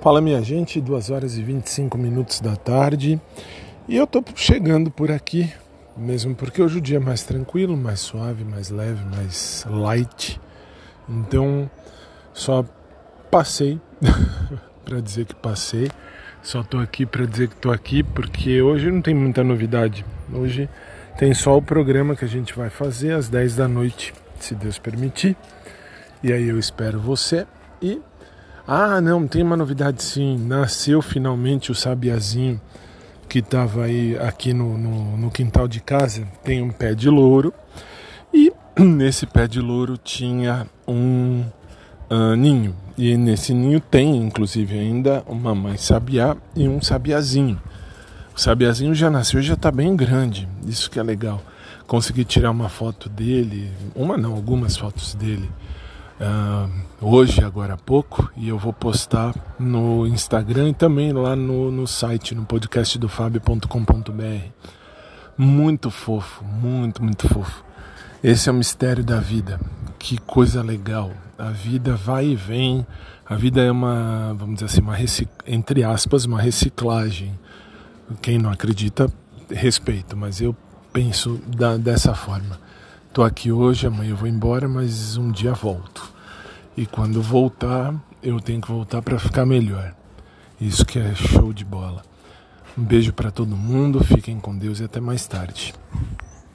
Fala minha gente, 2 horas e 25 minutos da tarde e eu tô chegando por aqui, mesmo porque hoje o dia é mais tranquilo, mais suave, mais leve, mais light. Então só passei para dizer que passei, só tô aqui para dizer que tô aqui porque hoje não tem muita novidade. Hoje tem só o programa que a gente vai fazer às 10 da noite, se Deus permitir. E aí eu espero você e ah, não, tem uma novidade sim. Nasceu finalmente o sabiazinho que estava aí aqui no, no, no, quintal de casa. Tem um pé de louro e nesse pé de louro tinha um uh, ninho. E nesse ninho tem, inclusive, ainda uma mãe sabiá e um sabiazinho. O sabiazinho já nasceu, já está bem grande. Isso que é legal. Consegui tirar uma foto dele, uma não, algumas fotos dele uh, hoje, agora há pouco, e eu vou postar no Instagram e também lá no, no site, no podcast do Fábio.com.br. Muito fofo, muito, muito fofo. Esse é o mistério da vida. Que coisa legal. A vida vai e vem. A vida é uma, vamos dizer assim, uma entre aspas, uma reciclagem. Quem não acredita, respeito, mas eu penso da, dessa forma. Estou aqui hoje, amanhã eu vou embora, mas um dia volto. E quando voltar, eu tenho que voltar para ficar melhor. Isso que é show de bola. Um beijo para todo mundo, fiquem com Deus e até mais tarde.